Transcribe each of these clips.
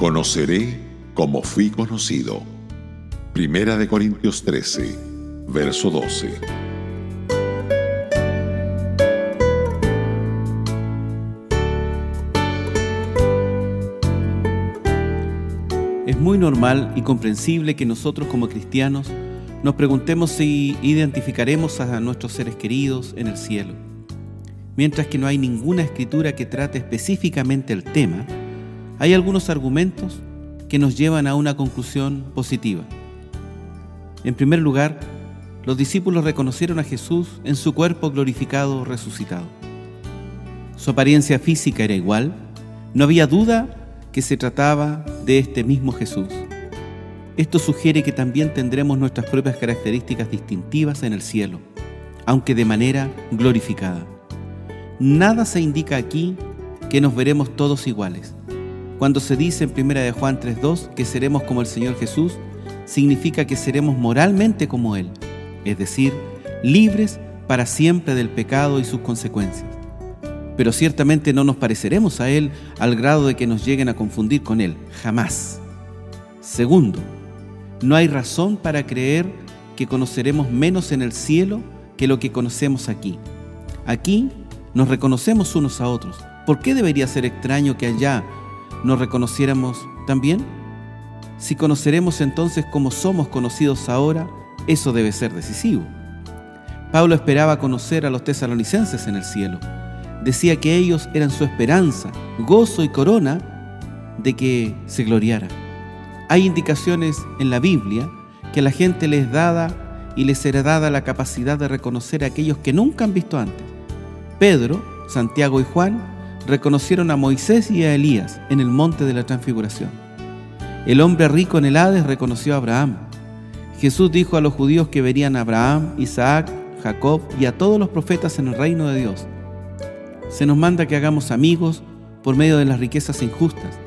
Conoceré como fui conocido. Primera de Corintios 13, verso 12. Es muy normal y comprensible que nosotros como cristianos nos preguntemos si identificaremos a nuestros seres queridos en el cielo. Mientras que no hay ninguna escritura que trate específicamente el tema, hay algunos argumentos que nos llevan a una conclusión positiva. En primer lugar, los discípulos reconocieron a Jesús en su cuerpo glorificado resucitado. Su apariencia física era igual, no había duda que se trataba de este mismo Jesús. Esto sugiere que también tendremos nuestras propias características distintivas en el cielo, aunque de manera glorificada. Nada se indica aquí que nos veremos todos iguales. Cuando se dice en 1 de Juan 3.2 que seremos como el Señor Jesús, significa que seremos moralmente como Él, es decir, libres para siempre del pecado y sus consecuencias. Pero ciertamente no nos pareceremos a Él al grado de que nos lleguen a confundir con Él, jamás. Segundo, no hay razón para creer que conoceremos menos en el cielo que lo que conocemos aquí. Aquí nos reconocemos unos a otros. ¿Por qué debería ser extraño que allá nos reconociéramos también? Si conoceremos entonces como somos conocidos ahora, eso debe ser decisivo. Pablo esperaba conocer a los tesalonicenses en el cielo. Decía que ellos eran su esperanza, gozo y corona de que se gloriara. Hay indicaciones en la Biblia que a la gente les dada y les será dada la capacidad de reconocer a aquellos que nunca han visto antes. Pedro, Santiago y Juan reconocieron a Moisés y a Elías en el monte de la transfiguración. El hombre rico en el Hades reconoció a Abraham. Jesús dijo a los judíos que verían a Abraham, Isaac, Jacob y a todos los profetas en el reino de Dios. Se nos manda que hagamos amigos por medio de las riquezas injustas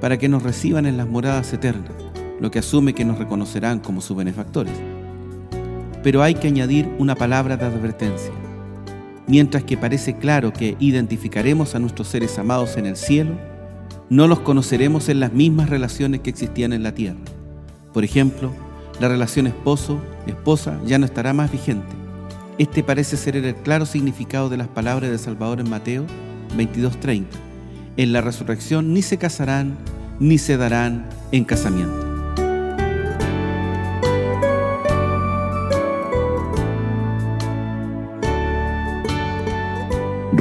para que nos reciban en las moradas eternas, lo que asume que nos reconocerán como sus benefactores. Pero hay que añadir una palabra de advertencia. Mientras que parece claro que identificaremos a nuestros seres amados en el cielo, no los conoceremos en las mismas relaciones que existían en la tierra. Por ejemplo, la relación esposo-esposa ya no estará más vigente. Este parece ser el claro significado de las palabras del Salvador en Mateo 22:30. En la resurrección ni se casarán ni se darán en casamiento.